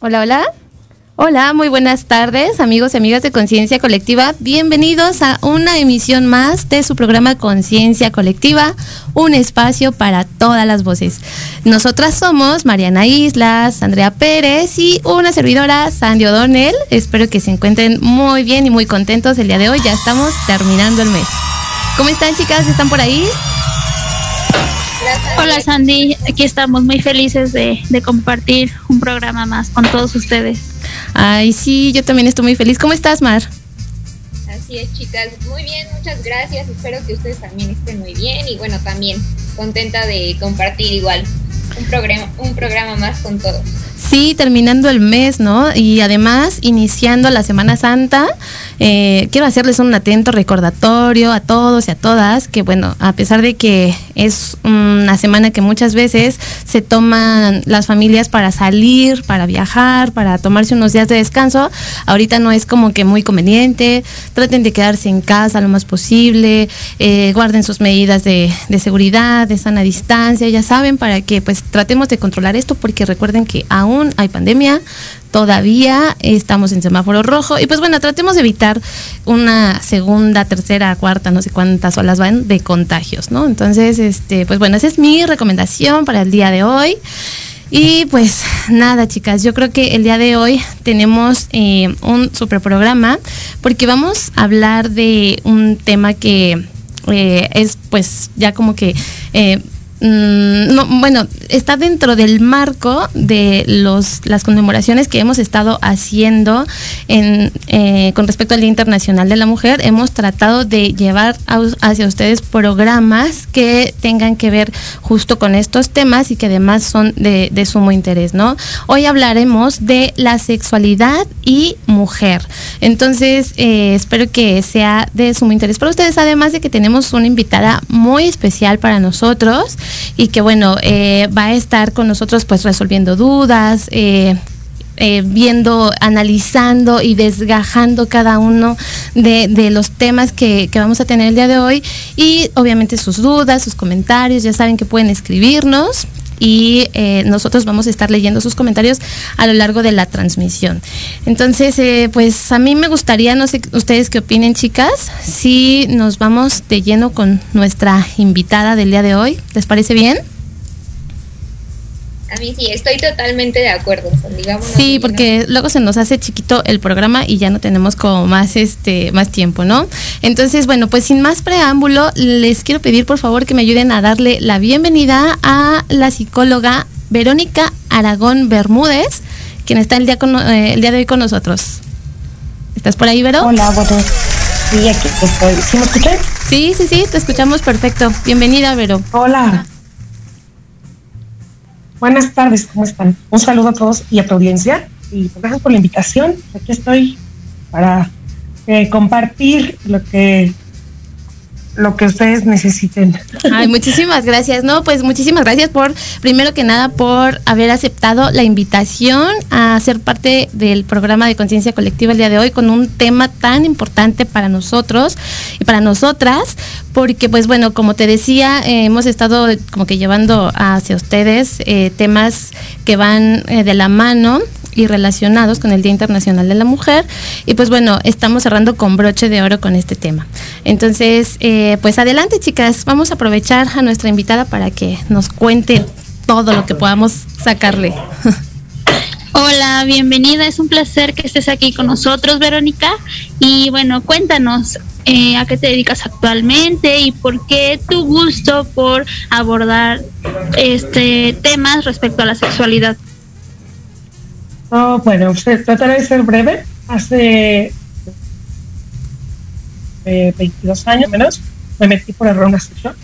Hola, hola. Hola, muy buenas tardes, amigos y amigas de Conciencia Colectiva. Bienvenidos a una emisión más de su programa Conciencia Colectiva, un espacio para todas las voces. Nosotras somos Mariana Islas, Andrea Pérez y una servidora, Sandy O'Donnell. Espero que se encuentren muy bien y muy contentos el día de hoy. Ya estamos terminando el mes. ¿Cómo están, chicas? ¿Están por ahí? Hola Sandy, aquí estamos muy felices de, de, compartir un programa más con todos ustedes. Ay, sí, yo también estoy muy feliz. ¿Cómo estás, Mar? Así es, chicas. Muy bien, muchas gracias. Espero que ustedes también estén muy bien y bueno, también contenta de compartir igual un programa, un programa más con todos. Sí, terminando el mes, ¿no? Y además, iniciando la Semana Santa, eh, quiero hacerles un atento recordatorio a todos y a todas que, bueno, a pesar de que es una semana que muchas veces se toman las familias para salir, para viajar, para tomarse unos días de descanso, ahorita no es como que muy conveniente. Traten de quedarse en casa lo más posible, eh, guarden sus medidas de, de seguridad, de sana distancia, ya saben, para que pues tratemos de controlar esto, porque recuerden que aún hay pandemia, todavía estamos en semáforo rojo y pues bueno, tratemos de evitar una segunda, tercera, cuarta, no sé cuántas olas van de contagios, ¿no? Entonces, este, pues bueno, esa es mi recomendación para el día de hoy. Y pues nada, chicas, yo creo que el día de hoy tenemos eh, un super programa porque vamos a hablar de un tema que eh, es pues ya como que... Eh, no, bueno, está dentro del marco de los, las conmemoraciones que hemos estado haciendo en, eh, con respecto al Día Internacional de la Mujer. Hemos tratado de llevar hacia ustedes programas que tengan que ver justo con estos temas y que además son de, de sumo interés, ¿no? Hoy hablaremos de la sexualidad y mujer. Entonces, eh, espero que sea de sumo interés para ustedes, además de que tenemos una invitada muy especial para nosotros y que bueno, eh, va a estar con nosotros pues resolviendo dudas, eh, eh, viendo, analizando y desgajando cada uno de, los temas que, que, vamos a tener el día de hoy y obviamente sus dudas, sus comentarios, ya saben que pueden escribirnos y eh, nosotros vamos a estar leyendo sus comentarios a lo largo de la transmisión. Entonces, eh, pues a mí me gustaría, no sé ustedes qué opinen chicas, si nos vamos de lleno con nuestra invitada del día de hoy. ¿Les parece bien? A mí sí, estoy totalmente de acuerdo. Digamos, sí, porque luego se nos hace chiquito el programa y ya no tenemos como más este más tiempo, ¿no? Entonces, bueno, pues sin más preámbulo, les quiero pedir por favor que me ayuden a darle la bienvenida a la psicóloga Verónica Aragón Bermúdez, quien está el día con, eh, el día de hoy con nosotros. ¿Estás por ahí, Vero? Hola, bueno. Sí, aquí estoy. ¿Sí me escuchas? Sí, sí, sí, te escuchamos perfecto. Bienvenida, Vero. Hola. Buenas tardes, ¿cómo están? Un saludo a todos y a tu audiencia y gracias por la invitación. Aquí estoy para eh, compartir lo que lo que ustedes necesiten. Ay, muchísimas gracias. No, pues muchísimas gracias por, primero que nada, por haber aceptado la invitación a ser parte del programa de conciencia colectiva el día de hoy con un tema tan importante para nosotros y para nosotras, porque pues bueno, como te decía, eh, hemos estado como que llevando hacia ustedes eh, temas que van eh, de la mano y relacionados con el Día Internacional de la Mujer. Y pues bueno, estamos cerrando con broche de oro con este tema. Entonces, eh, pues adelante chicas, vamos a aprovechar a nuestra invitada para que nos cuente todo lo que podamos sacarle. Hola, bienvenida. Es un placer que estés aquí con nosotros, Verónica. Y bueno, cuéntanos eh, a qué te dedicas actualmente y por qué tu gusto por abordar este temas respecto a la sexualidad. Oh, bueno, trataré de ser breve. Hace 22 eh, años menos me metí por error una sesión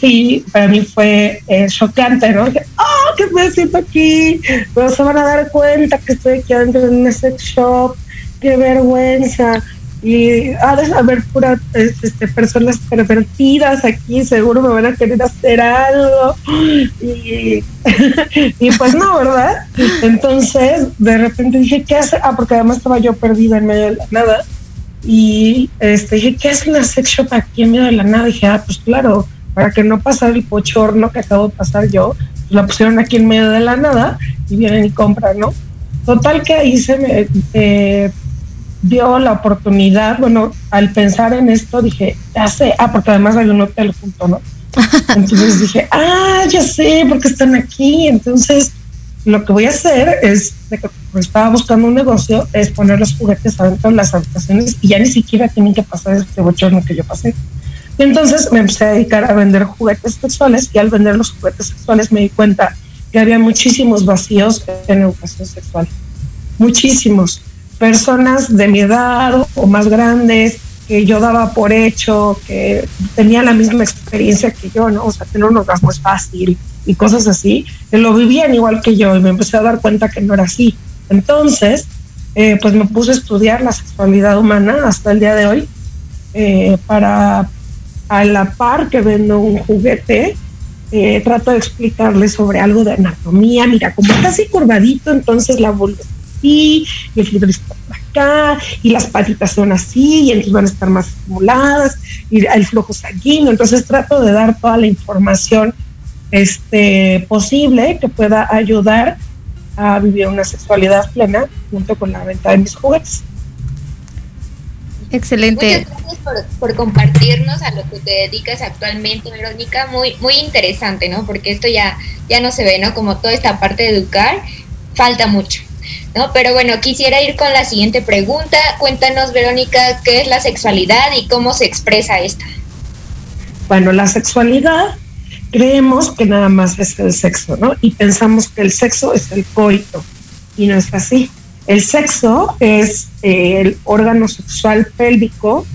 y para mí fue eh, chocante, ¿no? Oh, ¿qué estoy haciendo aquí? Pero se van a dar cuenta que estoy aquí adentro de un sex shop, qué vergüenza. Y ha de haber puras este, personas pervertidas aquí, seguro me van a querer hacer algo. Y, y pues no, ¿verdad? Entonces, de repente dije, ¿qué hace? Ah, porque además estaba yo perdida en medio de la nada. Y este, dije, ¿qué hace una sex shop aquí en medio de la nada? Y dije, ah, pues claro, para que no pasara el pochorno que acabo de pasar yo, pues la pusieron aquí en medio de la nada y vienen y compran, ¿no? Total que ahí se me eh, dio la oportunidad, bueno, al pensar en esto dije, ya sé, ah, porque además hay un hotel junto, ¿no? Entonces dije, ah, ya sé, porque están aquí. Entonces, lo que voy a hacer es, de que estaba buscando un negocio, es poner los juguetes adentro de las habitaciones y ya ni siquiera tienen que pasar este bochorno que yo pasé. Y entonces me empecé a dedicar a vender juguetes sexuales y al vender los juguetes sexuales me di cuenta que había muchísimos vacíos en educación sexual. Muchísimos. Personas de mi edad o más grandes que yo daba por hecho, que tenían la misma experiencia que yo, ¿no? O sea, tener un orgasmo es fácil y cosas así, que lo vivían igual que yo y me empecé a dar cuenta que no era así. Entonces, eh, pues me puse a estudiar la sexualidad humana hasta el día de hoy eh, para a la par que vendo un juguete, eh, trato de explicarle sobre algo de anatomía. Mira, como está así curvadito, entonces la vulva así, y el clítoris está por acá, y las patitas son así, y entonces van a estar más estimuladas, y el flujo sanguíneo. Entonces trato de dar toda la información este, posible que pueda ayudar a vivir una sexualidad plena junto con la venta de mis juguetes. Excelente. Muchas gracias por, compartirnos a lo que te dedicas actualmente, Verónica. Muy, muy interesante, ¿no? Porque esto ya, ya no se ve, ¿no? Como toda esta parte de educar, falta mucho. ¿No? Pero bueno, quisiera ir con la siguiente pregunta. Cuéntanos, Verónica, qué es la sexualidad y cómo se expresa esta. Bueno, la sexualidad creemos que nada más es el sexo, ¿no? Y pensamos que el sexo es el coito y no es así. El sexo es eh, el órgano sexual pélvico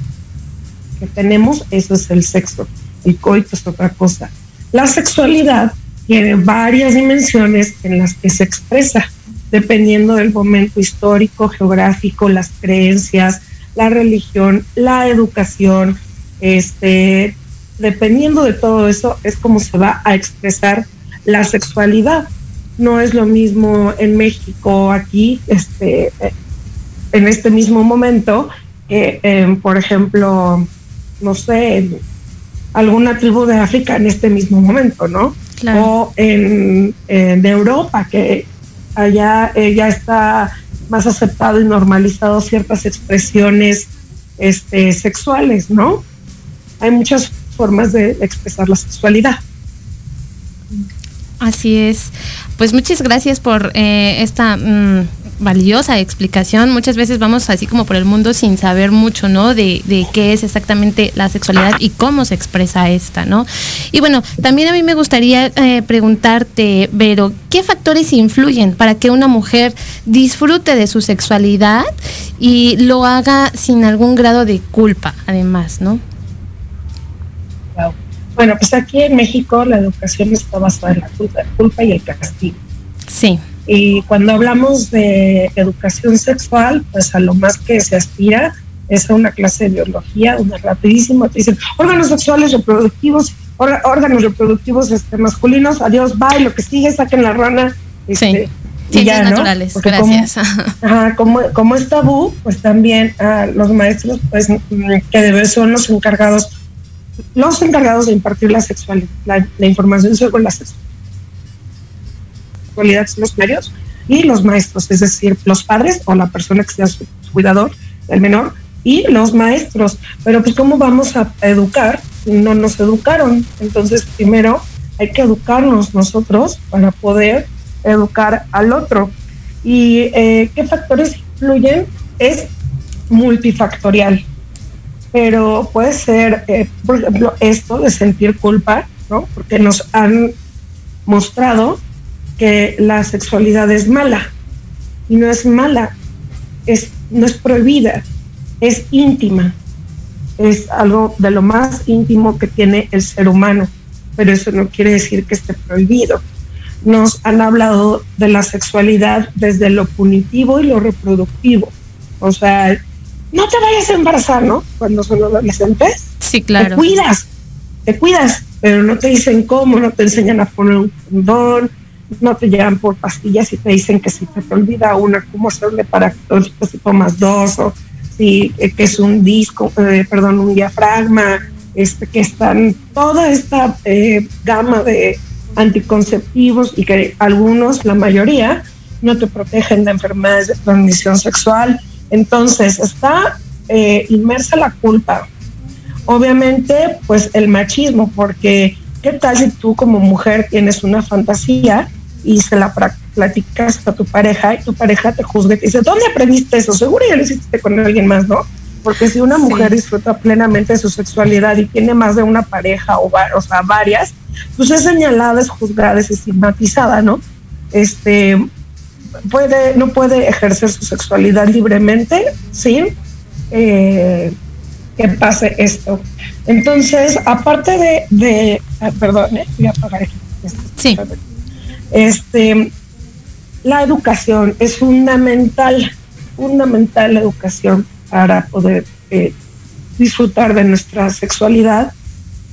que tenemos, eso es el sexo. El coito es otra cosa. La sexualidad tiene varias dimensiones en las que se expresa, dependiendo del momento histórico, geográfico, las creencias, la religión, la educación, este, dependiendo de todo eso, es como se va a expresar la sexualidad no es lo mismo en México, aquí, este, en este mismo momento, que, por ejemplo, no sé, en alguna tribu de África en este mismo momento, ¿no? O en, Europa, que allá eh, ya está más aceptado y normalizado ciertas expresiones este, sexuales, ¿no? Hay muchas formas de expresar la sexualidad. Así es. Pues muchas gracias por eh, esta mm, valiosa explicación. Muchas veces vamos así como por el mundo sin saber mucho, ¿no? De, qué es exactamente la sexualidad y cómo se expresa esta, ¿no? Y bueno, también a mí me gustaría eh, preguntarte, Vero, ¿qué factores influyen para que una mujer disfrute de su sexualidad y lo haga sin algún grado de culpa, además, ¿no? Bueno, pues aquí en México la educación está basada en la culpa, y el castigo. Sí. Y cuando hablamos de educación sexual, pues a lo más que se aspira es a una clase de biología, una rapidísimo, te dicen órganos sexuales reproductivos, órganos reproductivos este, masculinos, adiós, bye, lo que sigue, saquen la rana. Este, sí. ya, naturales, gracias. Como, como, es tabú, pues también a los maestros, pues que deben son los encargados los encargados de impartir la sexualidad, la, información sobre la sexualidad son los medios, y los maestros, es decir, los padres o la persona que sea su cuidador, el menor, y los maestros. Pero pues cómo vamos a educar no nos educaron. Entonces primero hay que educarnos nosotros para poder educar al otro. ¿Y eh, qué factores influyen? Es multifactorial, pero puede ser, eh, por ejemplo, esto de sentir culpa, ¿no? Porque nos han mostrado que la sexualidad es mala y no es mala, es, no es prohibida, es íntima, es algo de lo más íntimo que tiene el ser humano, pero eso no quiere decir que esté prohibido. Nos han hablado de la sexualidad desde lo punitivo y lo reproductivo. O sea, no te vayas a embarazar, ¿no? Cuando son adolescentes. Sí, claro. Te cuidas, te cuidas, pero no te dicen cómo, no te enseñan a poner un condón, no te llevan por pastillas y te dicen que si te, olvida una, cómo hacerle para que si tomas dos o si eh, que es un disco, eh, perdón, un diafragma, este, que están toda esta eh, gama de anticonceptivos y que algunos, la mayoría, no te protegen de enfermedades de transmisión sexual. Entonces está inmersa la culpa. Obviamente, pues el machismo, porque ¿qué tal si tú como mujer tienes una fantasía y se la platicas a tu pareja y tu pareja te juzga y te dice, ¿dónde aprendiste eso? Seguro ya lo hiciste con alguien más, ¿no? Porque si una mujer disfruta plenamente de su sexualidad y tiene más de una pareja o, o sea, varias, pues es señalada, es juzgada, es estigmatizada, ¿no? Este, puede, no puede ejercer su sexualidad libremente sin eh, que pase esto. Entonces, aparte de, de ah, perdón, ¿eh? voy a apagar aquí. Sí. Este, la educación es fundamental, fundamental la educación para poder eh, disfrutar de nuestra sexualidad,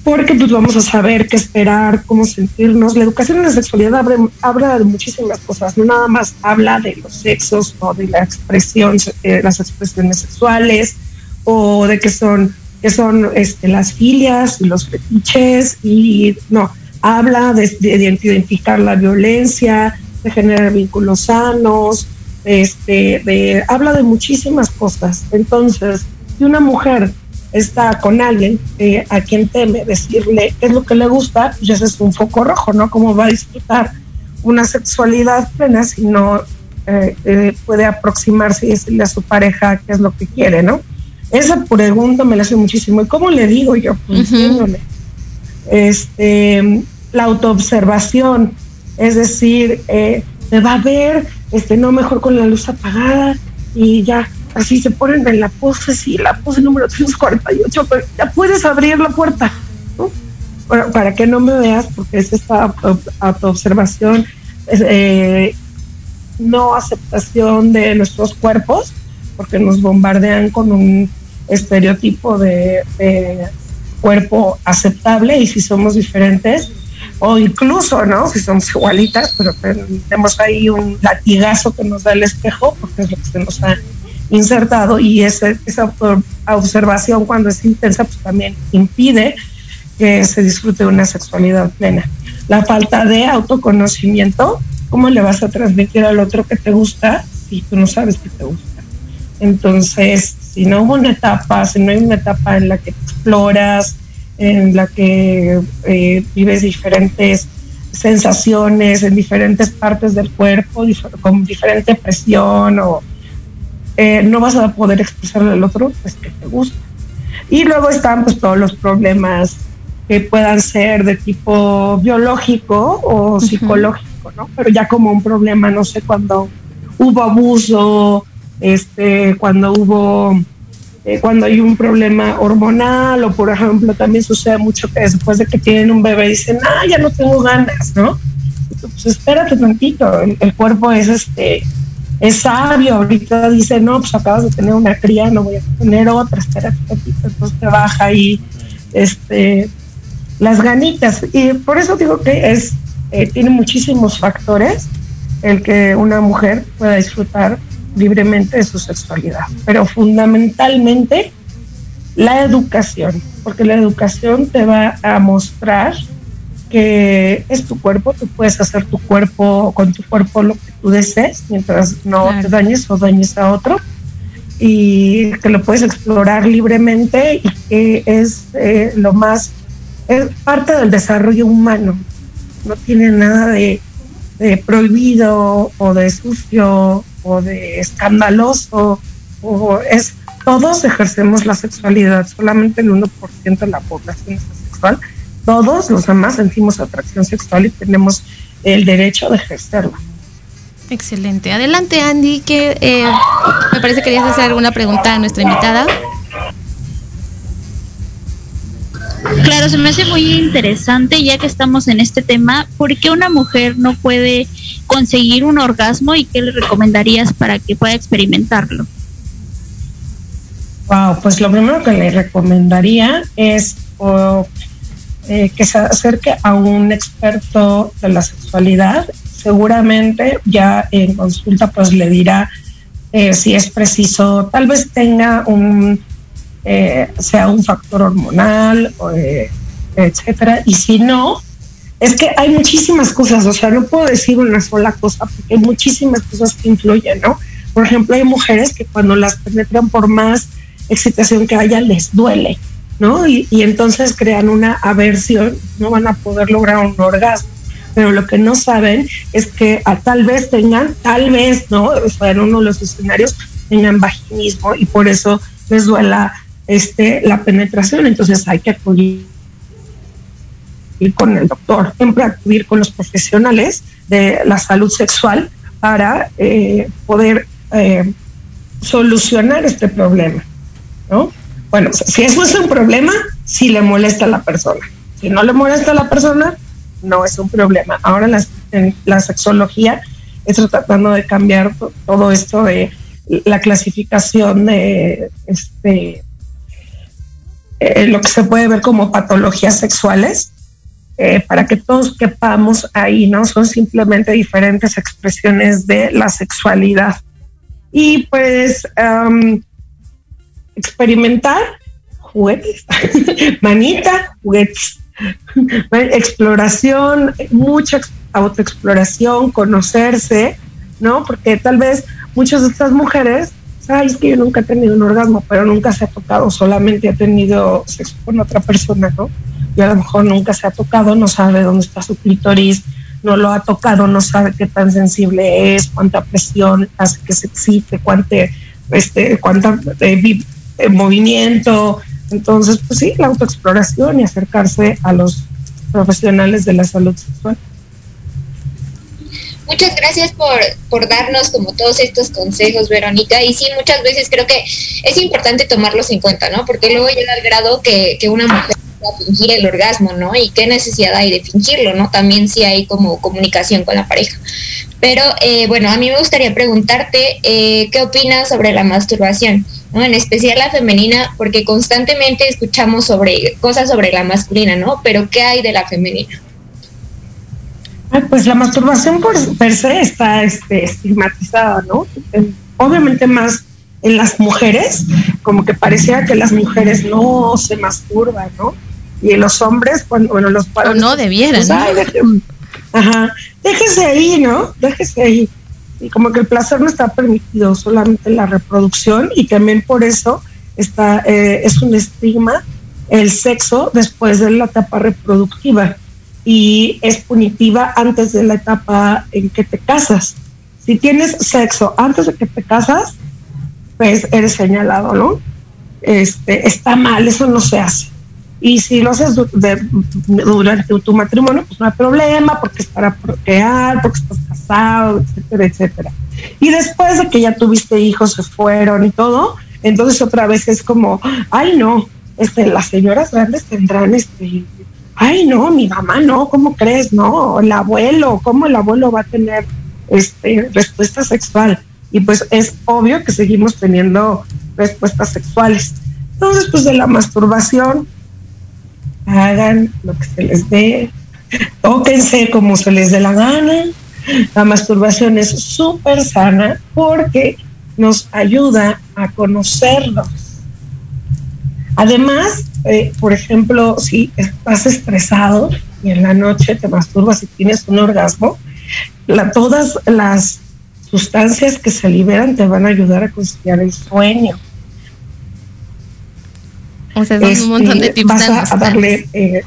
porque pues vamos a saber qué esperar, cómo sentirnos. La educación en la sexualidad habla de muchísimas cosas, no nada más habla de los sexos o de la expresión, eh, las expresiones sexuales o de qué son, qué son este, las filias y los fetiches y no, habla de, identificar la violencia, de generar vínculos sanos, este, de, habla de muchísimas cosas. Entonces, si una mujer está con alguien eh, a quien teme decirle qué es lo que le gusta, pues ese es un foco rojo, ¿no? ¿Cómo va a disfrutar una sexualidad plena si no eh, eh, puede aproximarse y decirle a su pareja qué es lo que quiere, ¿no? Esa pregunta me la hace muchísimo. ¿Y cómo le digo yo? Pues, este, la autoobservación, es decir, eh, me va a ver, este, no mejor con la luz apagada y ya así se ponen en la pose, sí, la pose número 348, pero ya puedes abrir la puerta, ¿no? Para, que no me veas, porque es esta autoobservación, eh, no aceptación de nuestros cuerpos, porque nos bombardean con un estereotipo de cuerpo aceptable y si somos diferentes, o incluso, ¿no? Si somos igualitas, pero tenemos ahí un latigazo que nos da el espejo, porque es lo que se nos ha insertado y ese, esa observación cuando es intensa, pues también impide que se disfrute una sexualidad plena. La falta de autoconocimiento, ¿cómo le vas a transmitir al otro que te gusta si tú no sabes que te gusta? Entonces, si no hubo una etapa, si no hay una etapa en la que exploras, en la que eh, vives diferentes sensaciones en diferentes partes del cuerpo, con diferente presión, o eh, no vas a poder expresarle al otro pues, que te gusta. Y luego están pues, todos los problemas que puedan ser de tipo biológico o psicológico, ¿no? Pero ya como un problema, no sé, cuando hubo abuso, este, cuando hubo, eh, cuando hay un problema hormonal o por ejemplo también sucede mucho que después de que tienen un bebé dicen, ah, ya no tengo ganas, ¿no? Pues espérate tantito, el, cuerpo es este, es sabio, ahorita dice, no, pues acabas de tener una cría, no voy a tener otra, espérate tantito, entonces te baja ahí, este, las ganitas. Y por eso digo que es, eh, tiene muchísimos factores el que una mujer pueda disfrutar libremente de su sexualidad, pero fundamentalmente la educación, porque la educación te va a mostrar que es tu cuerpo, tú puedes hacer tu cuerpo con tu cuerpo lo que tú desees mientras no te dañes o dañes a otro y que lo puedes explorar libremente y que es eh, lo más, es parte del desarrollo humano, no tiene nada de, prohibido o de sucio o de escandaloso, o es todos ejercemos la sexualidad, solamente el 1% de la población es sexual, todos los demás sentimos atracción sexual y tenemos el derecho de ejercerla. Excelente. Adelante, Andy, que eh, me parece que querías hacer alguna pregunta a nuestra invitada. Claro, se me hace muy interesante ya que estamos en este tema, ¿por qué una mujer no puede conseguir un orgasmo y qué le recomendarías para que pueda experimentarlo? Wow, pues lo primero que le recomendaría es eh, que se acerque a un experto de la sexualidad. Seguramente ya en consulta pues le dirá eh, si es preciso, tal vez tenga un, eh, sea un factor hormonal, eh, etcétera, y si no, es que hay muchísimas cosas, o sea, no puedo decir una sola cosa porque hay muchísimas cosas que influyen, ¿no? Por ejemplo, hay mujeres que cuando las penetran por más excitación que haya les duele, ¿no? Y, y entonces crean una aversión, no van a poder lograr un orgasmo pero lo que no saben es que a, tal vez tengan, tal vez, ¿no? O sea, en uno de los escenarios tengan vaginismo y por eso les duela este, la penetración. Entonces hay que acudir con el doctor, siempre acudir con los profesionales de la salud sexual para eh, poder eh, solucionar este problema, ¿no? Bueno, si eso es un problema, si le molesta a la persona. Si no le molesta a la persona, no es un problema. Ahora la, la sexología está tratando de cambiar todo esto de la clasificación de este eh, lo que se puede ver como patologías sexuales eh, para que todos quepamos ahí, ¿no? Son simplemente diferentes expresiones de la sexualidad. Y pues experimentar juguetes, manita, juguetes exploración, mucha autoexploración, conocerse, ¿no? Porque tal vez muchas de estas mujeres, sabes que yo nunca he tenido un orgasmo, pero nunca se ha tocado, solamente ha tenido sexo con otra persona, ¿no? Y a lo mejor nunca se ha tocado, no sabe dónde está su clítoris, no lo ha tocado, no sabe qué tan sensible es, cuánta presión hace que se excite, cuánto, este, cuánta eh, eh, movimiento, entonces, pues sí, la autoexploración y acercarse a los profesionales de la salud sexual. Muchas gracias por, por darnos como todos estos consejos, Verónica. Y sí, muchas veces creo que es importante tomarlos en cuenta, ¿no? Porque luego llega al grado que, que una mujer fingir el orgasmo, ¿no? Y qué necesidad hay de fingirlo, ¿no? También sí hay como comunicación con la pareja. Pero eh, bueno, a mí me gustaría preguntarte, eh, ¿qué opinas sobre la masturbación? En especial la femenina, porque constantemente escuchamos sobre cosas sobre la masculina, ¿no? Pero ¿qué hay de la femenina? pues la masturbación por per se está este, estigmatizada, ¿no? Obviamente más en las mujeres, como que parecía que las mujeres no se masturban, ¿no? Y en los hombres, cuando, bueno, los padres... no debieran. Pues, ajá, déjese ahí, ¿no? Déjese ahí y como que el placer no está permitido, solamente la reproducción y también por eso está, eh, es un estigma el sexo después de la etapa reproductiva y es punitiva antes de la etapa en que te casas. Si tienes sexo antes de que te casas, pues eres señalado, ¿no? Este, está mal, eso no se hace. Y si lo haces durante tu matrimonio, pues no hay problema, porque es para procrear, porque estás casado, etcétera, etcétera. Y después de que ya tuviste hijos, se fueron y todo, entonces otra vez es como, ay no, este, las señoras grandes tendrán este, ay no, mi mamá no, ¿cómo crees? No, el abuelo, ¿cómo el abuelo va a tener este, respuesta sexual? Y pues es obvio que seguimos teniendo respuestas sexuales. Entonces, pues de la masturbación, hagan lo que se les dé, tóquense como se les dé la gana. La masturbación es súper sana porque nos ayuda a conocernos. Además, eh, por ejemplo, si estás estresado, y en la noche te masturbas y tienes un orgasmo, todas las sustancias que se liberan te van a ayudar a conciliar el sueño. O sea, un montón de Este, tips. vas a, a darle eh,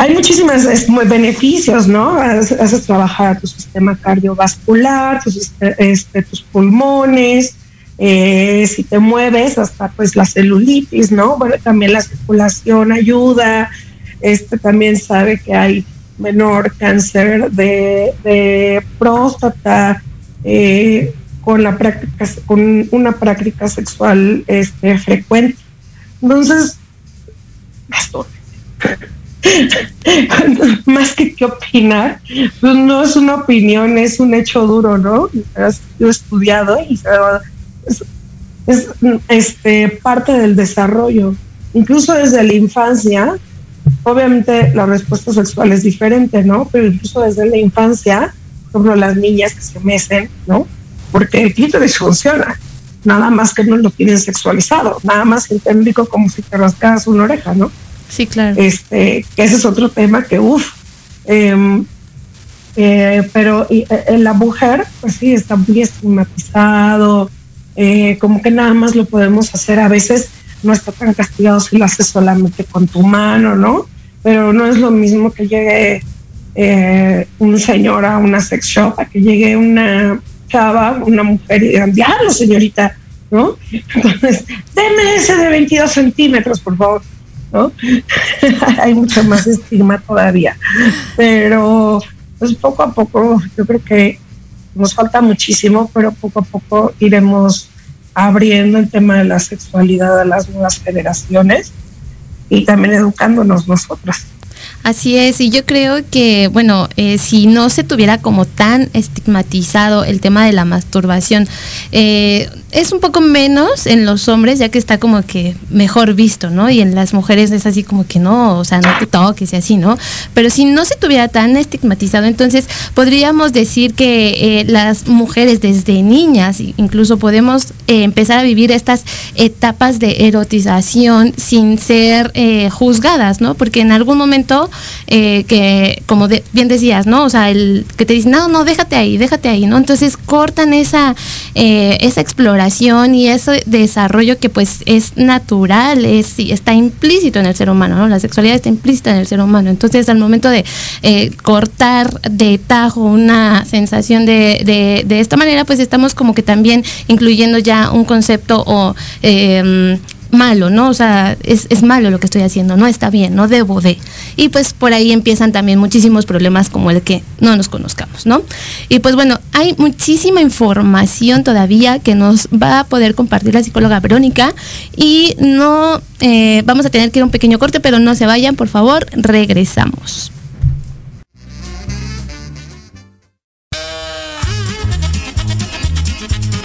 hay muchísimos beneficios, ¿no? Haces, haces trabajar tu sistema cardiovascular, tus, este, tus pulmones, eh, si te mueves, hasta pues la celulitis, ¿no? Bueno, también la circulación ayuda, este también sabe que hay menor cáncer de, de próstata, eh, con la práctica, con una práctica sexual este, frecuente. Entonces, más que qué opinar, pues no es una opinión, es un hecho duro, ¿no? Has estudiado y es, es este, parte del desarrollo. Incluso desde la infancia, obviamente la respuesta sexual es diferente, ¿no? Pero incluso desde la infancia, por las niñas que se mecen, ¿no? Porque el clítoris funciona, nada más que no lo tienen sexualizado, nada más entendido como si te rascaras una oreja, ¿no? Sí, claro. Este, que ese es otro tema que, uff, eh, eh, pero y, eh, la mujer, pues sí, está muy estigmatizado, eh, como que nada más lo podemos hacer, a veces no está tan castigado si lo haces solamente con tu mano, ¿no? Pero no es lo mismo que llegue eh, un señor a una sex shop, a que llegue una chava, una mujer y digan, diablo, señorita, ¿no? Entonces, deme ese de 22 centímetros, por favor. ¿no? Hay mucho más estigma todavía. Pero pues poco a poco yo creo que nos falta muchísimo, pero poco a poco iremos abriendo el tema de la sexualidad a las nuevas generaciones y también educándonos nosotras. Así es, y yo creo que, bueno, eh, si no se tuviera como tan estigmatizado el tema de la masturbación, eh, es un poco menos en los hombres, ya que está como que mejor visto, ¿no? Y en las mujeres es así como que no, o sea, no te toques y así, ¿no? Pero si no se tuviera tan estigmatizado, entonces podríamos decir que eh, las mujeres desde niñas incluso podemos empezar a vivir estas etapas de erotización sin ser juzgadas, ¿no? Porque en algún momento, que como bien decías, ¿no? O sea, el que te dicen, no, no, déjate ahí, déjate ahí, ¿no? Entonces cortan esa, esa exploración y ese desarrollo que pues es natural, es, está implícito en el ser humano, ¿no? La sexualidad está implícita en el ser humano. Entonces, al momento de eh, cortar de tajo una sensación de, de, de, esta manera, pues estamos como que también incluyendo ya un concepto o... Malo, ¿no? O sea, es, es, malo lo que estoy haciendo, no está bien, no debo de. Y pues por ahí empiezan también muchísimos problemas como el que no nos conozcamos, ¿no? Y pues bueno, hay muchísima información todavía que nos va a poder compartir la psicóloga Verónica y no eh, vamos a tener que ir a un pequeño corte, pero no se vayan, por favor, regresamos.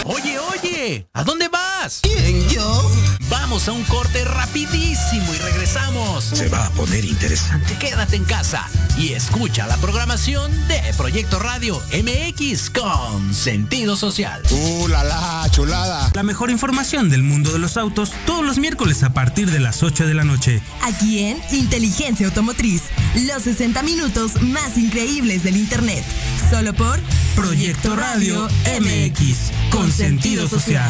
Oye, oye, ¿a dónde vas? ¿Quién, yo? Vamos a un corte rapidísimo y regresamos. Se va a poner interesante. Quédate en casa y escucha la programación de Proyecto Radio MX con sentido social. ¡Uh, la, la chulada! La mejor información del mundo de los autos todos los miércoles a partir de las 8 de la noche. Aquí en Inteligencia Automotriz, los 60 minutos más increíbles del Internet. Solo por Proyecto Radio MX con sentido social.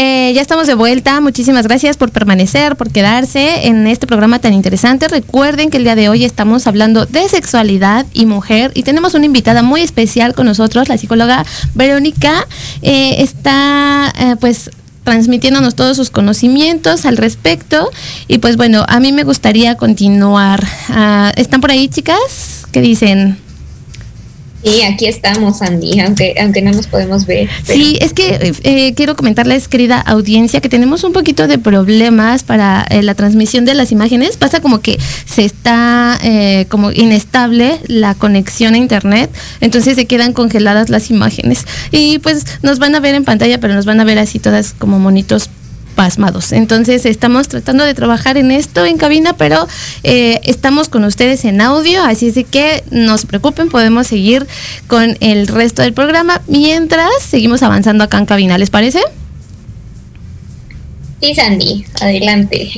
Eh, ya estamos de vuelta. Muchísimas gracias por permanecer, por quedarse en este programa tan interesante. Recuerden que el día de hoy estamos hablando de sexualidad y mujer y tenemos una invitada muy especial con nosotros, la psicóloga Verónica. Eh, está eh, pues transmitiéndonos todos sus conocimientos al respecto. Y pues bueno, a mí me gustaría continuar. Ah, ¿Están por ahí, chicas? ¿Qué dicen? Sí, aquí estamos, Andy, aunque, aunque no nos podemos ver. Sí, es que eh, quiero comentarles, querida audiencia, que tenemos un poquito de problemas para eh, la transmisión de las imágenes. Pasa como que se está eh, como inestable la conexión a internet, entonces se quedan congeladas las imágenes. Y pues nos van a ver en pantalla, pero nos van a ver así todas como monitos pasmados. Entonces estamos tratando de trabajar en esto en cabina, pero eh, estamos con ustedes en audio, así es que no se preocupen, podemos seguir con el resto del programa mientras seguimos avanzando acá en cabina, ¿les parece? Sí, Sandy, adelante.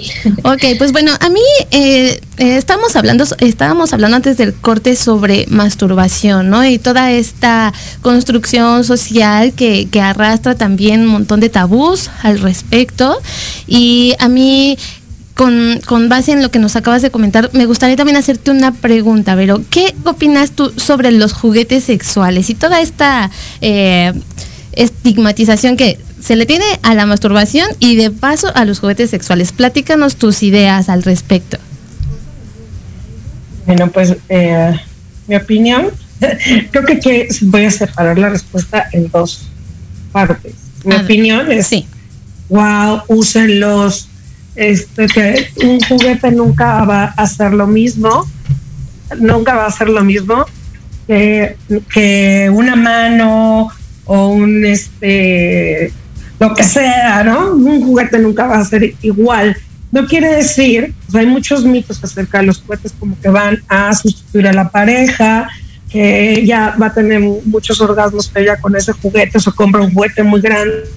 Ok, pues bueno, a mí eh, eh, estábamos hablando, estábamos hablando antes del corte sobre masturbación, ¿no? Y toda esta construcción social que, que arrastra también un montón de tabús al respecto. Y a mí con, con, base en lo que nos acabas de comentar, me gustaría también hacerte una pregunta, pero ¿qué opinas tú sobre los juguetes sexuales y toda esta eh, estigmatización que se le tiene a la masturbación y de paso a los juguetes sexuales? Platícanos tus ideas al respecto. Bueno, pues eh, mi opinión, creo que, que, voy a separar la respuesta en dos partes. Mi ah, opinión es, sí. wow, úsenlos, este, que un juguete nunca va a hacer lo mismo, nunca va a ser lo mismo que, que una mano o un este lo que sea, ¿no? Un juguete nunca va a ser igual. No quiere decir, pues hay muchos mitos acerca de los juguetes como que van a sustituir a la pareja, que ya va a tener muchos orgasmos ella con ese juguete, o se compra un juguete muy grande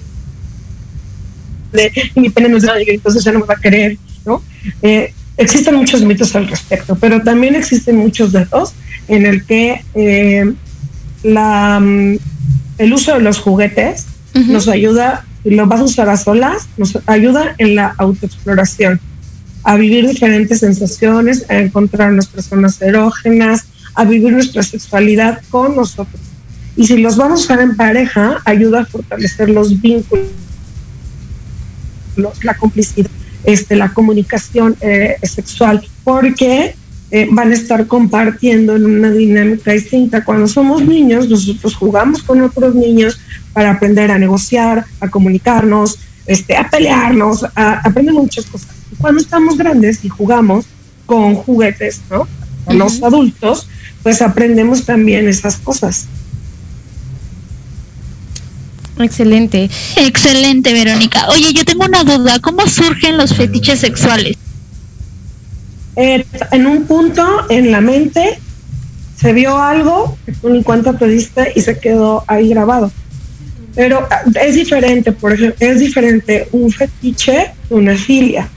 y mi pene no es grande, entonces ya no me va a querer, ¿no? Eh, existen muchos mitos al respecto, pero también existen muchos datos en el que eh, la, mm, el uso de los juguetes nos ayuda, y lo vas a usar a solas, nos ayuda en la autoexploración, a vivir diferentes sensaciones, a encontrar nuestras zonas erógenas, a vivir nuestra sexualidad con nosotros. Y si los vamos a usar en pareja, ayuda a fortalecer los vínculos, la complicidad, este, la comunicación eh, sexual, porque eh, van a estar compartiendo en una dinámica distinta. Cuando somos niños, nosotros jugamos con otros niños para aprender a negociar, a comunicarnos, este, a pelearnos, a aprender muchas cosas. Cuando estamos grandes y jugamos con juguetes, ¿no? Los adultos, pues aprendemos también esas cosas. Excelente. Excelente, Verónica. Oye, yo tengo una duda. ¿Cómo surgen los fetiches sexuales? Eh, en un punto en la mente se vio algo que tú ni cuenta te diste y se quedó ahí grabado. Pero ah, es diferente, por ejemplo, es diferente un fetiche de una filia.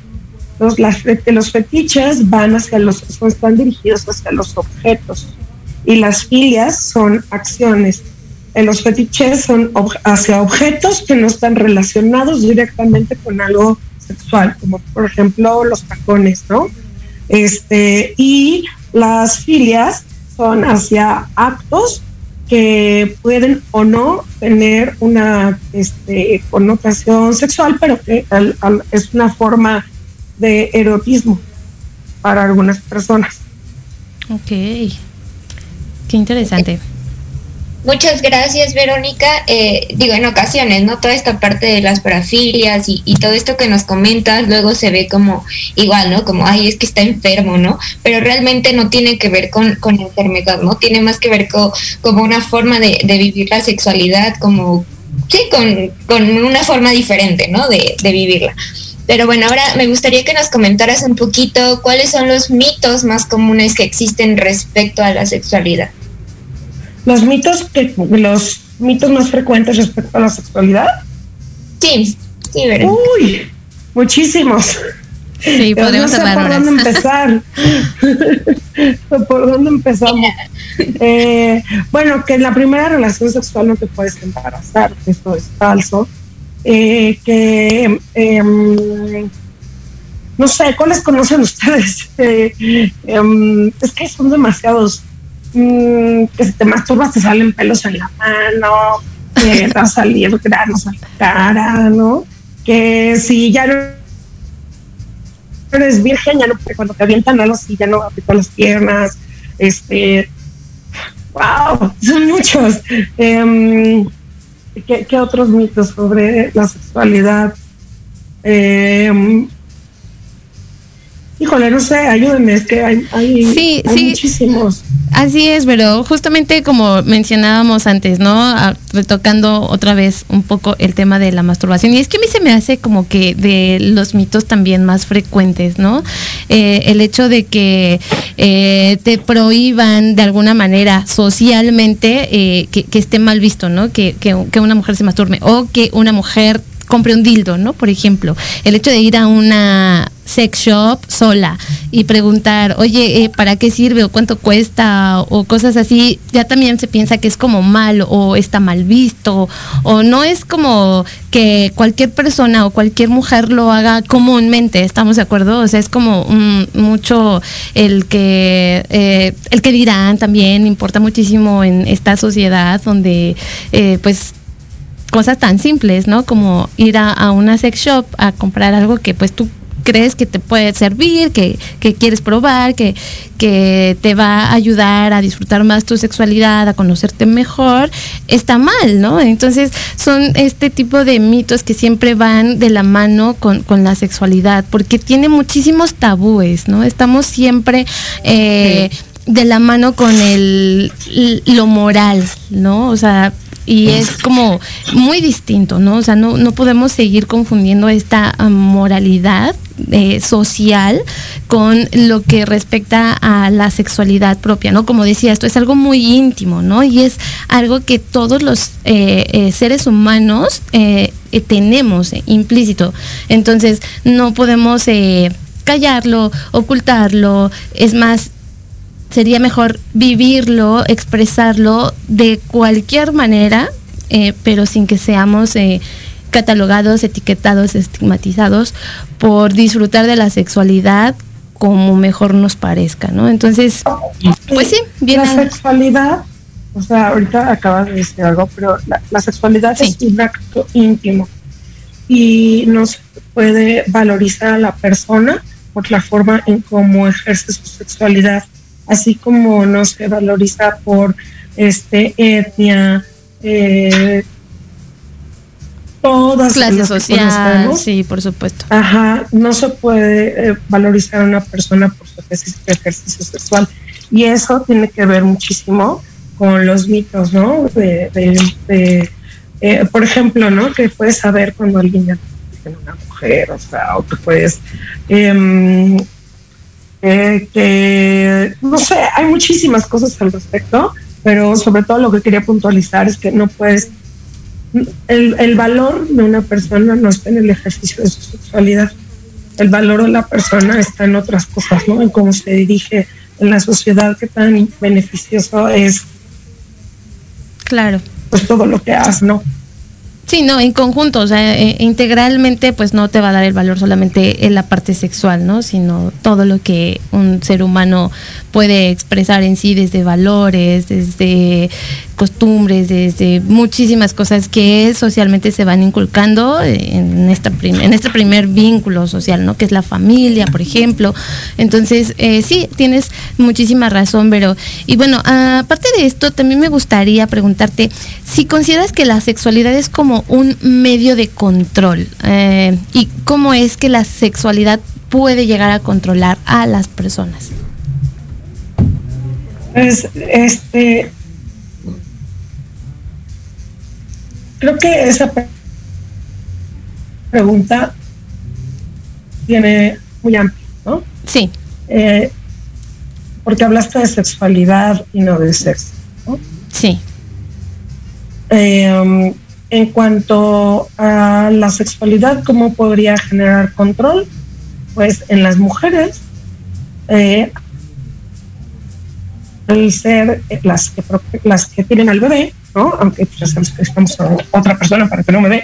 Los, las, los fetiches van hacia los, son, están dirigidos hacia los objetos y las filias son acciones. En los fetiches son hacia objetos que no están relacionados directamente con algo sexual, como por ejemplo los tacones, ¿no? Este, y las filias son hacia actos que pueden o no tener una este, connotación sexual, pero que es una forma de erotismo para algunas personas. Ok, qué interesante. Muchas gracias, Verónica. Eh, digo, en ocasiones, ¿no? Toda esta parte de las parafilias y, todo esto que nos comentas, luego se ve como igual, ¿no? Como, ay, es que está enfermo, ¿no? Pero realmente no tiene que ver con, con enfermedad, ¿no? Tiene más que ver con como una forma de, vivir la sexualidad, como, sí, con, con una forma diferente, ¿no? De, de vivirla. Pero bueno, ahora me gustaría que nos comentaras un poquito cuáles son los mitos más comunes que existen respecto a la sexualidad. Los mitos que los mitos más frecuentes respecto a la sexualidad. Sí, sí, ¿verdad? Uy, muchísimos. Sí, podemos no sé por dónde empezar. ¿Por dónde empezamos? Eh, bueno, que en la primera relación sexual no te puedes embarazar, esto es falso. Eh, que em, no sé, ¿cuáles conocen ustedes? Eh, em, es que son demasiados. Mm, que si te masturbas te salen pelos en la mano, que va a salir granos en la cara, ¿no? Que si ya no eres virgen, ya no, cuando te avientan algo así, ya no aprieto las piernas, este, wow, son muchos. Em, ¿qué, otros mitos sobre la sexualidad? Eh, Híjole, no sé, ayúdenme, es que hay, hay, sí, muchísimos. Así es, pero justamente como mencionábamos antes, ¿no? retocando otra vez un poco el tema de la masturbación. Y es que a mí se me hace como que de los mitos también más frecuentes, ¿no? Eh, el hecho de que eh, te prohíban de alguna manera socialmente eh, que, esté mal visto, ¿no? Que, que, que una mujer se masturbe o que una mujer compre un dildo, ¿no? Por ejemplo, el hecho de ir a una sex shop sola y preguntar, oye, eh, ¿para qué sirve o cuánto cuesta o cosas así? Ya también se piensa que es como mal o está mal visto o no es como que cualquier persona o cualquier mujer lo haga comúnmente, ¿estamos de acuerdo? O sea, es como mucho el que, eh, el que dirán también importa muchísimo en esta sociedad donde eh, pues cosas tan simples, ¿no? Como ir a, una sex shop a comprar algo que pues tú crees que te puede servir, que, quieres probar, que, que te va a ayudar a disfrutar más tu sexualidad, a conocerte mejor, está mal, ¿no? Entonces son este tipo de mitos que siempre van de la mano con, la sexualidad, porque tiene muchísimos tabúes, ¿no? Estamos siempre... Eh, de la mano con el lo moral, ¿no? O sea, y es como muy distinto, ¿no? O sea, no, no podemos seguir confundiendo esta moralidad eh, social con lo que respecta a la sexualidad propia, ¿no? Como decía, esto es algo muy íntimo, ¿no? Y es algo que todos los eh, eh, seres humanos tenemos implícito. Entonces, no podemos callarlo, ocultarlo, es más, sería mejor vivirlo, expresarlo de cualquier manera, eh, pero sin que seamos eh, catalogados, etiquetados, estigmatizados por disfrutar de la sexualidad como mejor nos parezca, ¿no? Entonces, pues sí, bien. La sexualidad, o sea, ahorita acabas de decir algo, pero la, sexualidad es un acto íntimo y nos puede valorizar a la persona por la forma en cómo ejerce su sexualidad así como no se valoriza por este etnia, eh, todas clases sociales, sí, por supuesto. Ajá, no se puede eh, valorizar a una persona por su ejercicio, sexual y eso tiene que ver muchísimo con los mitos, ¿no? De, eh, por ejemplo, ¿no? Que puedes saber cuando alguien ya tiene una mujer, o sea, o que puedes eh, que, no sé, hay muchísimas cosas al respecto, pero sobre todo lo que quería puntualizar es que no puedes, el, el valor de una persona no está en el ejercicio de su sexualidad, el valor de la persona está en otras cosas, ¿no? En cómo se dirige en la sociedad, qué tan beneficioso es. Claro. Pues todo lo que haces, ¿no? Sí, no, en conjunto, o sea, eh, integralmente pues no te va a dar el valor solamente en la parte sexual, ¿no? Sino todo lo que un ser humano puede expresar en sí desde valores, desde costumbres, desde muchísimas cosas que socialmente se van inculcando en, esta en este primer vínculo social, ¿no? Que es la familia, por ejemplo. Entonces, eh, sí, tienes muchísima razón, pero Y bueno, aparte de esto, también me gustaría preguntarte si consideras que la sexualidad es como un medio de control eh, y cómo es que la sexualidad puede llegar a controlar a las personas. Pues, este, creo que esa pregunta tiene muy amplio, ¿no? Sí. Eh, porque hablaste de sexualidad y no de sexo, ¿no? Sí. Eh, en cuanto a la sexualidad, ¿cómo podría generar control? Pues en las mujeres, eh, el ser las que, las que tienen al bebé, ¿no? aunque pues, estamos a otra persona para que no me dé,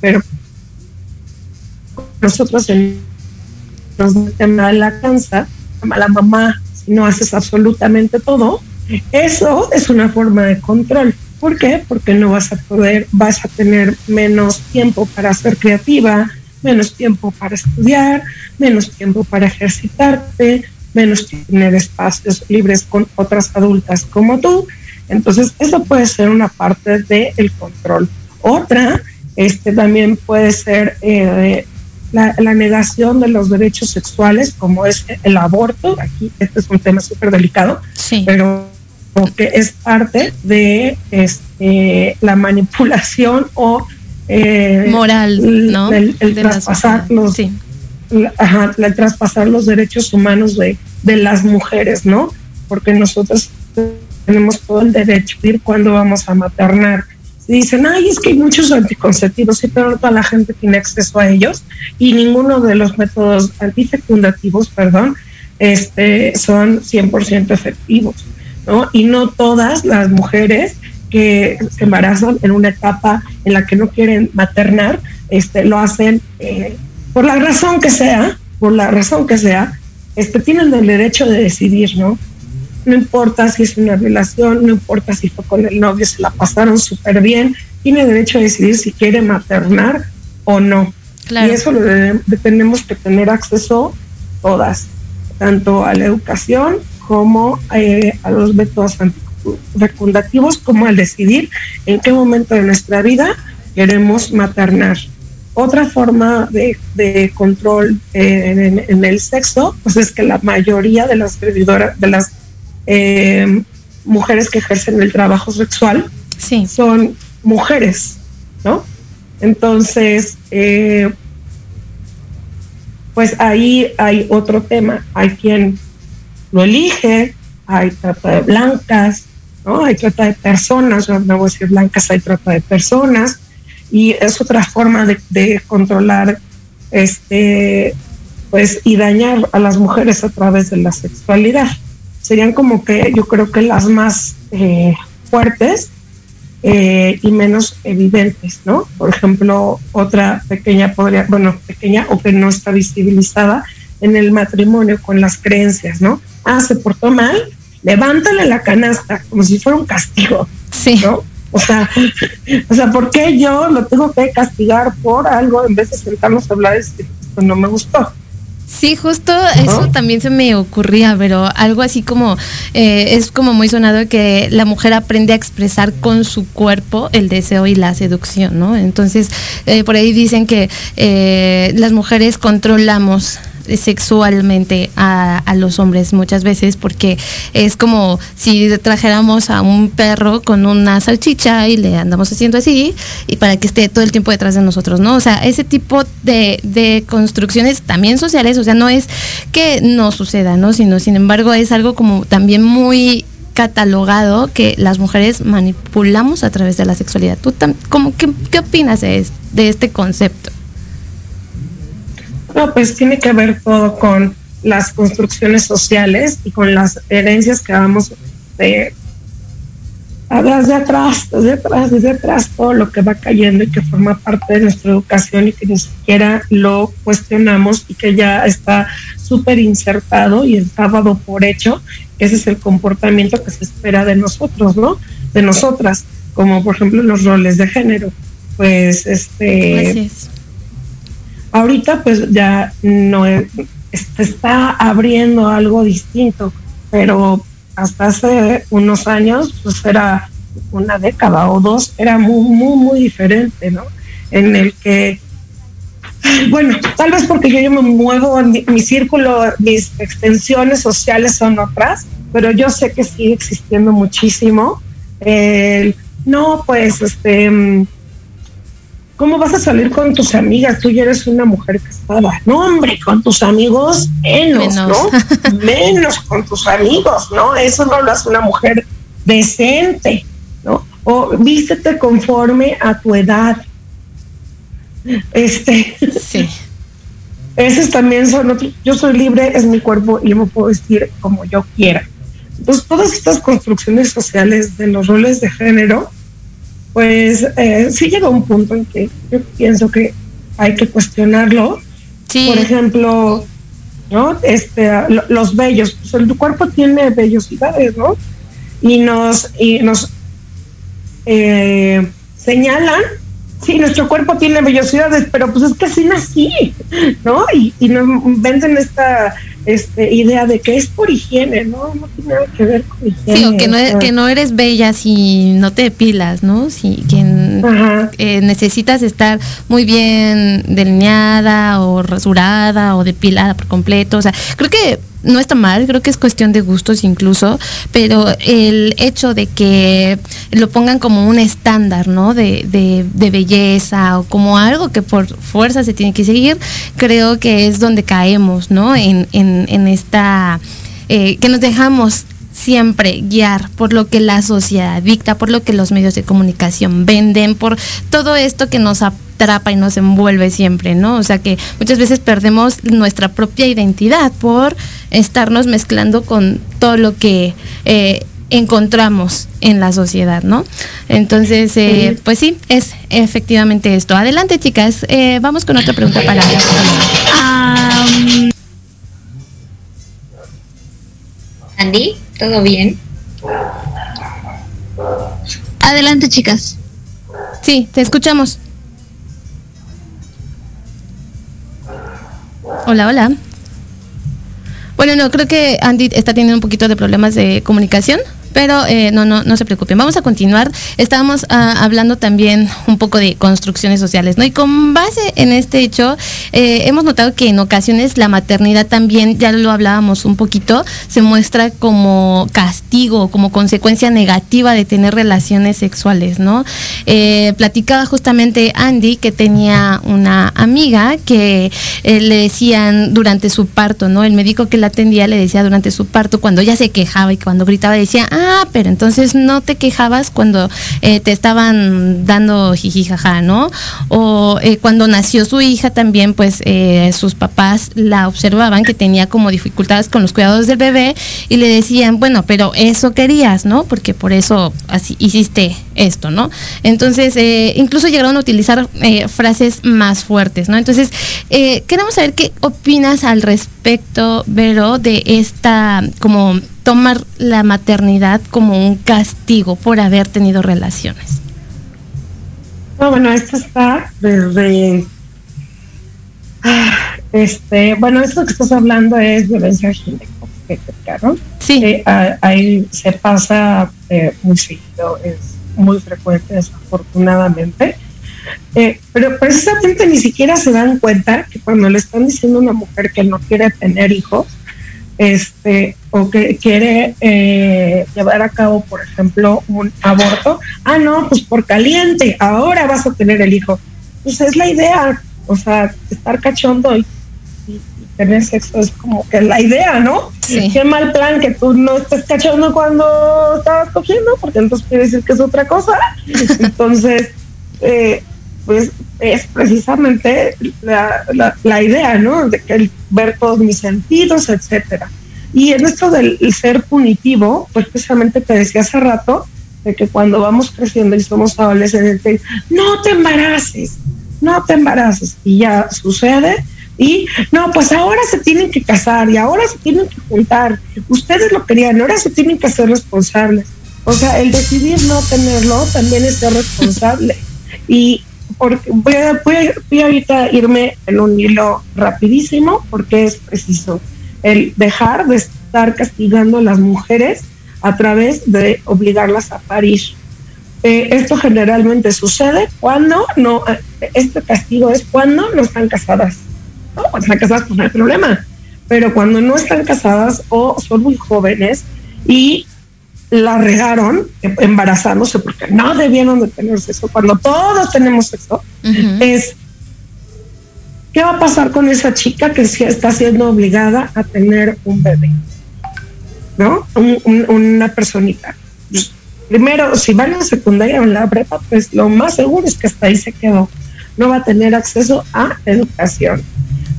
pero nosotros en el tema de la cansa, la mamá, si no haces absolutamente todo, eso es una forma de control. ¿Por qué? Porque no vas a poder, vas a tener menos tiempo para ser creativa, menos tiempo para estudiar, menos tiempo para ejercitarte, menos tener espacios libres con otras adultas como tú. Entonces, eso puede ser una parte del control. Otra, este también puede ser eh, la, negación de los derechos sexuales, como es el aborto. Aquí este es un tema súper delicado, sí. pero que es parte de este, la manipulación o eh, moral, ¿no? El, traspasar los, traspasar los derechos humanos de, de las mujeres, ¿no? Porque nosotros tenemos todo el derecho de ir cuando vamos a maternar. dicen, ay, es que hay muchos anticonceptivos, sí, pero toda la gente tiene acceso a ellos y ninguno de los métodos antifecundativos, perdón, este, son 100% efectivos. ¿no? Y no todas las mujeres que se embarazan en una etapa en la que no quieren maternar, este, lo hacen eh, por la razón que sea, por la razón que sea, este, tienen el derecho de decidir, ¿no? No importa si es una relación, no importa si fue con el novio, se la pasaron súper bien, tiene derecho a decidir si quiere maternar o no. Y eso lo tenemos que tener acceso todas, tanto a la educación como eh, a los métodos fecundativos, como al decidir en qué momento de nuestra vida queremos maternar. Otra forma de, control eh, en, el sexo, pues es que la mayoría de las servidoras, de las eh, mujeres que ejercen el trabajo sexual, sí. son mujeres, ¿no? Entonces, pues ahí hay otro tema. Hay quien lo elige, hay trata de blancas, ¿no? Hay trata de personas, no voy a decir blancas, hay trata de personas, y es otra forma de, controlar este pues y dañar a las mujeres a través de la sexualidad. Serían como que yo creo que las más eh, fuertes eh, y menos evidentes, ¿no? Por ejemplo, otra pequeña podría, bueno, pequeña o que no está visibilizada en el matrimonio con las creencias, ¿no? ah, se portó mal, levántale la canasta, como si fuera un castigo. Sí. ¿no? O sea, o sea, ¿por qué yo lo tengo que castigar por algo en vez de sentarnos a hablar de esto no me gustó? Sí, justo eso también se me ocurría, pero algo así como eh, es como muy sonado que la mujer aprende a expresar con su cuerpo el deseo y la seducción, ¿no? Entonces, eh, por ahí dicen que eh, las mujeres controlamos sexualmente a, los hombres muchas veces porque es como si trajéramos a un perro con una salchicha y le andamos haciendo así y para que esté todo el tiempo detrás de nosotros, ¿no? O sea, ese tipo de, de construcciones también sociales, o sea, no es que no suceda, ¿no? Sino, sin embargo, es algo como también muy catalogado que las mujeres manipulamos a través de la sexualidad. ¿Tú cómo, qué, qué opinas de, de este concepto? No, pues tiene que ver todo con las construcciones sociales y con las herencias que vamos de, atrás, desde atrás, desde atrás, todo lo que va cayendo y que forma parte de nuestra educación y que ni siquiera lo cuestionamos y que ya está súper insertado y está dado por hecho, ese es el comportamiento que se espera de nosotros, ¿no? de nosotras, como por ejemplo los roles de género. Pues este ahorita pues ya no es, se está abriendo algo distinto, pero hasta hace unos años, pues era una década o dos, era muy, muy, muy diferente, ¿no? En el que, bueno, tal vez porque yo, yo me muevo, mi, mi círculo, mis extensiones sociales son otras, pero yo sé que sigue existiendo muchísimo. No, pues, este, ¿cómo vas a salir con tus amigas? Tú ya eres una mujer casada. No, hombre, con tus amigos menos, Menos. ¿no? menos con tus amigos, ¿no? Eso no lo hace una mujer decente, ¿no? O vístete conforme a tu edad. Este. Sí. Esos también son otros. Yo soy libre, es mi cuerpo y yo me puedo vestir como yo quiera. Entonces, todas estas construcciones sociales de los roles de género, pues eh, sí llega un punto en que yo pienso que hay que cuestionarlo. Por ejemplo, ¿no? Este, lo- los vellos, pues el cuerpo tiene vellosidades, ¿no? Y nos, y nos eh, señalan, sí, nuestro cuerpo tiene vellosidades, pero pues es que así nací, ¿no? Y, y nos venden esta este, idea de que es por higiene, ¿no? No tiene nada que ver con higiene. Sí, o que no, o sea, que no eres bella si no te depilas, ¿no? Si que eh, necesitas estar muy bien delineada o rasurada o depilada por completo. O sea, creo que no está mal, creo que es cuestión de gustos incluso, pero el hecho de que lo pongan como un estándar, ¿no? De, de, de belleza o como algo que por fuerza se tiene que seguir, creo que es donde caemos, ¿no? En, en, en esta, eh, que nos dejamos siempre guiar por lo que la sociedad dicta, por lo que los medios de comunicación venden, por todo esto que nos atrapa y nos envuelve siempre, ¿no? O sea que muchas veces perdemos nuestra propia identidad por estarnos mezclando con todo lo que eh, encontramos en la sociedad, ¿no? Entonces, eh, pues sí, es efectivamente esto. Adelante, chicas, eh, vamos con otra pregunta para... Andy, ¿todo bien? Adelante, chicas. Sí, te escuchamos. Hola, hola. Bueno, no, creo que Andy está teniendo un poquito de problemas de comunicación, pero eh, no, no, no se preocupen. Vamos a continuar. Estábamos ah, hablando también un poco de construcciones sociales, ¿no? Y con base en este hecho, eh, hemos notado que en ocasiones la maternidad también, ya lo hablábamos un poquito, se muestra como castigo, como consecuencia negativa de tener relaciones sexuales, ¿no? Eh, platicaba justamente Andy que tenía una amiga que le decían durante su parto, ¿no? El médico que la atendía le decía durante su parto, cuando ella se quejaba y cuando gritaba, decía, ah, pero entonces no te quejabas cuando eh, te estaban dando jiji jaja, ¿no? O eh, cuando nació su hija también, pues eh, sus papás la observaban que tenía como dificultades con los cuidados del bebé y le decían, bueno, pero eso querías, ¿no? Porque por eso así hiciste esto, ¿no? Entonces, incluso llegaron a utilizar frases más fuertes, ¿no? Entonces, queremos saber qué opinas al respecto, Vero, de esta, como tomar la maternidad como un castigo por haber tenido relaciones. No, bueno, esto está desde. ah, Este, bueno, esto que estás hablando es violencia ginecobstétrica, ¿no? Sí. Eh, ah, ahí se pasa eh, muy seguido, es muy frecuente, desafortunadamente. Eh, pero precisamente ni siquiera se dan cuenta que cuando le están diciendo a una mujer que no quiere tener hijos, este, o que quiere eh, llevar a cabo, por ejemplo, un aborto, ah, no, pues por caliente, ahora vas a tener el hijo. Pues es la idea, o sea, estar cachondo y, y- y tener sexo es como que la idea, ¿no? Sí. Qué mal plan que tú no estés cachondo cuando estabas cogiendo, porque entonces quiere decir que es otra cosa. Entonces, eh, pues es precisamente la, la, la idea, ¿no? De que el ver todos mis sentidos, etcétera. Y en esto del ser punitivo, pues precisamente te decía hace rato, de que cuando vamos creciendo y somos adolescentes, no te embaraces, no te embaraces. Y ya sucede. Y no, pues ahora se tienen que casar y ahora se tienen que juntar. Ustedes lo querían, ahora se tienen que hacer responsables. O sea, el decidir no tenerlo también es ser responsable. y voy a, voy, ahorita irme en un hilo rapidísimo porque es preciso el dejar de estar castigando a las mujeres a través de obligarlas a parir. Eh, esto generalmente sucede cuando no, eh, este castigo es cuando no están casadas. ¿no? Cuando están casadas, pues no hay problema. Pero cuando no están casadas o son muy jóvenes y la regaron embarazándose porque no debieron de tener sexo, cuando todos tenemos sexo, es ¿qué va a pasar con esa chica que está siendo obligada a tener un bebé? ¿No? una personita. Primero, si va en la secundaria o en la prepa, pues lo más seguro es que hasta ahí se quedó. No va a tener acceso a educación.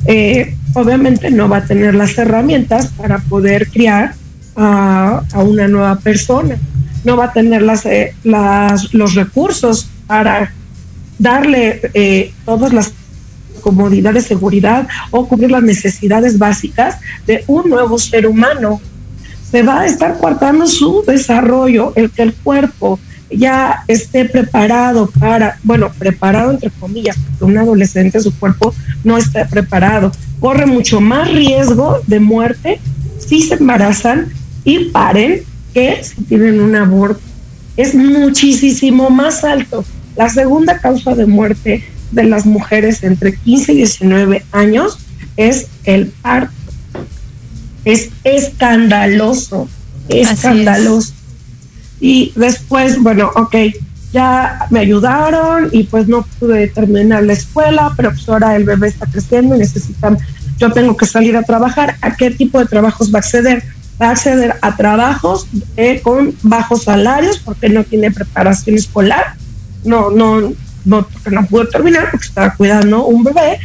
Eh, obviamente no va a tener las herramientas para poder criar a, una nueva persona. No va a tener las, eh, las los recursos para darle eh, todas las comodidades de seguridad o cubrir las necesidades básicas de un nuevo ser humano. Se va a estar cortando su desarrollo, el que el cuerpo ya esté preparado para, bueno, preparado entre comillas, porque un adolescente su cuerpo no está preparado, corre mucho más riesgo de muerte si se embarazan y paren que si tienen un aborto. Es muchísimo más alto. La segunda causa de muerte de las mujeres entre 15 y 19 años es el parto. Es escandaloso, escandaloso. Y después, bueno, ok, ya me ayudaron y pues no pude terminar la escuela, pero pues ahora el bebé está creciendo y necesitan, yo tengo que salir a trabajar. ¿A qué tipo de trabajos va a acceder? Va a acceder a trabajos con bajos salarios porque no tiene preparación escolar, no, no, no, porque no pudo terminar porque estaba cuidando un bebé.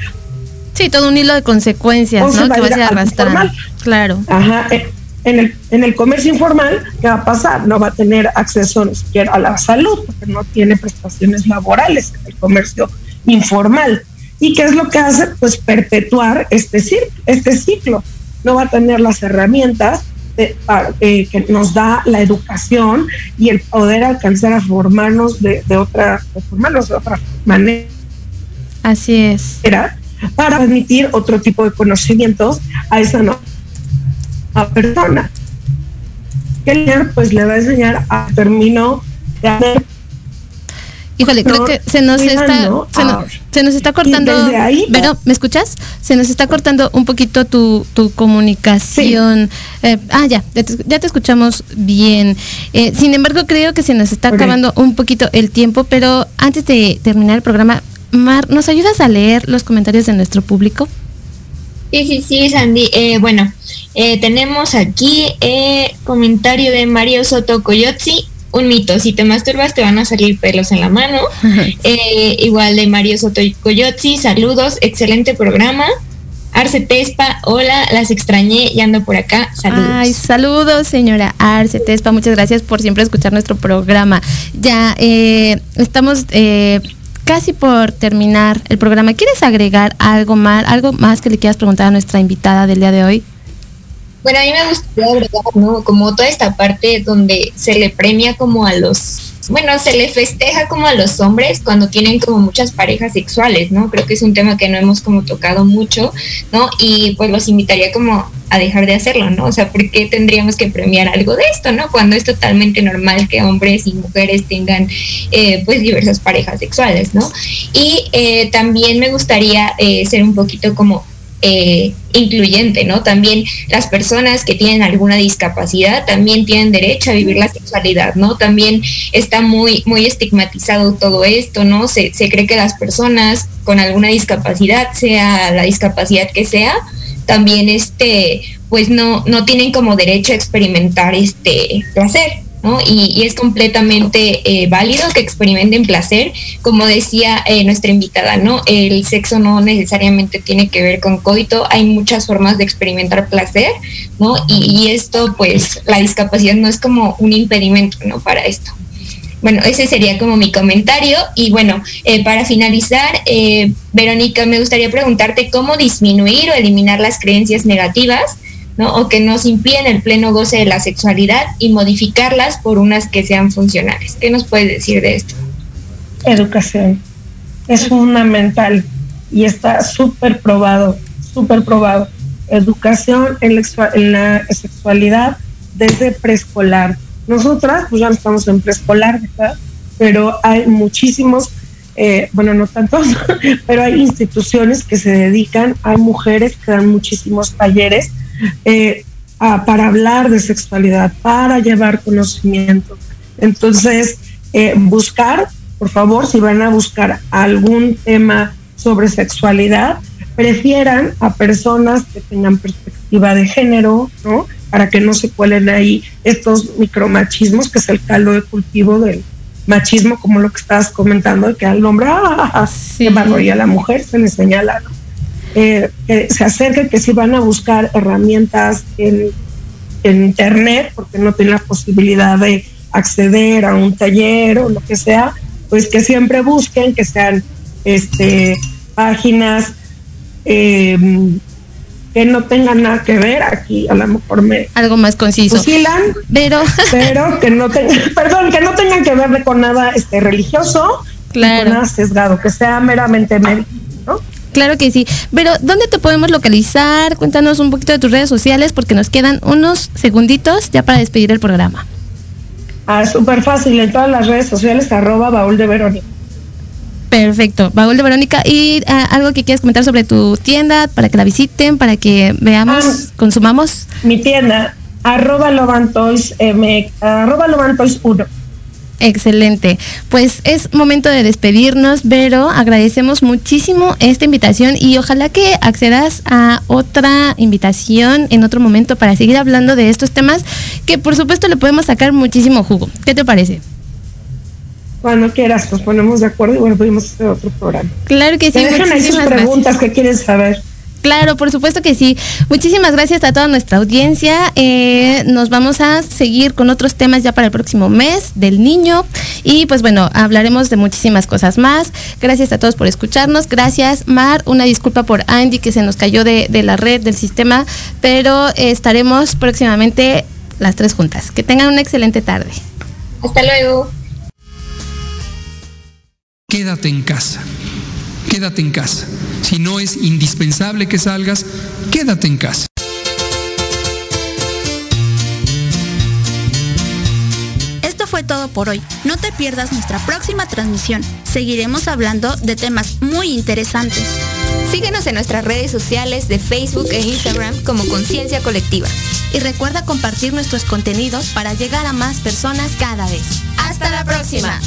Sí, todo un hilo de consecuencias, ¿no? Que va a arrastrar. Claro. Ajá. Eh, en el, en el comercio informal, ¿qué va a pasar? No va a tener acceso ni siquiera a la salud porque no tiene prestaciones laborales en el comercio informal. ¿Y qué es lo que hace? Pues perpetuar este, este ciclo. No va a tener las herramientas eh, que nos da la educación y el poder alcanzar a formarnos de, otra, formarnos de otra manera. Así es. Para permitir otro tipo de conocimientos a esa nueva persona. Que pues le va a enseñar a término de Híjole, creo que se nos está se, nos está cortando. Pero, ¿me escuchas? Se nos está cortando un poquito tu, tu comunicación. Eh, ah, ya, ya te, escuchamos bien. Eh, sin embargo, creo que se nos está acabando un poquito el tiempo, pero antes de terminar el programa, Mar, ¿nos ayudas a leer los comentarios de nuestro público? Sí, sí, sí, Sandy. Eh, bueno, tenemos aquí comentario de Mario Soto Coyotzi un mito, si te masturbas te van a salir pelos en la mano. Eh, igual de Mario Soto y Coyotzi, saludos, excelente programa. Arce Tespa, hola, las extrañé y ando por acá. Saludos. Ay, saludos, señora Arce Tespa, muchas gracias por siempre escuchar nuestro programa. Ya eh, estamos eh, casi por terminar el programa. ¿Quieres agregar algo más, algo más que le quieras preguntar a nuestra invitada del día de hoy? Bueno, a mí me gustaría agregar, ¿no? Como toda esta parte donde se le premia como a los, bueno, se le festeja como a los hombres cuando tienen como muchas parejas sexuales, ¿no? Creo que es un tema que no hemos como tocado mucho, ¿no? Y pues los invitaría como a dejar de hacerlo, ¿no? O sea, ¿por qué tendríamos que premiar algo de esto, ¿no? Cuando es totalmente normal que hombres y mujeres tengan eh, pues diversas parejas sexuales, ¿no? Y eh, también me gustaría eh, ser un poquito como eh, incluyente, ¿no? También las personas que tienen alguna discapacidad también tienen derecho a vivir la sexualidad, ¿no? También está muy, muy estigmatizado todo esto, ¿no? Se, se cree que las personas con alguna discapacidad, sea la discapacidad que sea, también este, pues no, no tienen como derecho a experimentar este placer, y, es completamente eh, válido que experimenten placer. Como decía eh, nuestra invitada, ¿no? El sexo no necesariamente tiene que ver con coito, hay muchas formas de experimentar placer, ¿no? Y, esto, pues, la discapacidad no es como un impedimento, ¿no? Para esto. Bueno, ese sería como mi comentario. Y bueno, eh, para finalizar, Verónica, me gustaría preguntarte cómo disminuir o eliminar las creencias negativas O que nos impiden el pleno goce de la sexualidad y modificarlas por unas que sean funcionales. ¿Qué nos puedes decir de esto? Educación. Es fundamental y está súper probado, súper probado. Educación en la, sexualidad desde preescolar. Nosotras, pues ya no estamos en preescolar, ¿verdad? Pero hay muchísimos eh, bueno, no tanto, pero hay instituciones que se dedican, hay mujeres que dan muchísimos talleres eh, para hablar de sexualidad, para llevar conocimiento. Entonces, eh, buscar, por favor, si van a buscar algún tema sobre sexualidad, prefieran a personas que tengan perspectiva de género, ¿no? Para que no se cuelen ahí estos micromachismos, que es el caldo de cultivo del, machismo, como lo que estabas comentando, que al hombre, ¡ah! Sí. y a la mujer se le señala, eh, que se acerquen, que si van a buscar herramientas en, internet, porque no tienen la posibilidad de acceder a un taller o lo que sea, pues que siempre busquen que sean este páginas eh, que no tengan nada que ver, aquí a lo mejor me... Algo más conciso. Fusilan, pero... pero que no tengan, perdón, que no tengan que ver con nada este religioso, claro. con nada sesgado, que sea meramente médico, ¿no? Claro que sí. Pero, ¿dónde te podemos localizar? Cuéntanos un poquito de tus redes sociales porque nos quedan unos segunditos ya para despedir el programa. Ah, súper fácil, en todas las redes sociales, arroba baúl de Verónica. Perfecto, Baúl de Verónica. ¿Y ah, algo que quieras comentar sobre tu tienda para que la visiten, para que veamos, ah, consumamos? Mi tienda, arroba Lobantoys, arroba Lobantoys 1. Excelente. Pues es momento de despedirnos, pero agradecemos muchísimo esta invitación y ojalá que accedas a otra invitación en otro momento para seguir hablando de estos temas que por supuesto le podemos sacar muchísimo jugo. ¿Qué te parece? Cuando quieras, nos ponemos de acuerdo y bueno, podemos hacer otro programa. Claro que sí. dejan ahí sus preguntas que quieres saber. Claro, por supuesto que sí. Muchísimas gracias a toda nuestra audiencia. Eh, nos vamos a seguir con otros temas ya para el próximo mes del niño. Y pues bueno, hablaremos de muchísimas cosas más. Gracias a todos por escucharnos. Gracias, Mar. Una disculpa por Andy que se nos cayó de, de la red, del sistema. Pero estaremos próximamente las tres juntas. Que tengan una excelente tarde. Hasta luego. Quédate en casa, quédate en casa. Si no es indispensable que salgas, quédate en casa. Esto fue todo por hoy. No te pierdas nuestra próxima transmisión. Seguiremos hablando de temas muy interesantes. Síguenos en nuestras redes sociales de Facebook e Instagram como Conciencia Colectiva. Y recuerda compartir nuestros contenidos para llegar a más personas cada vez. Hasta la próxima.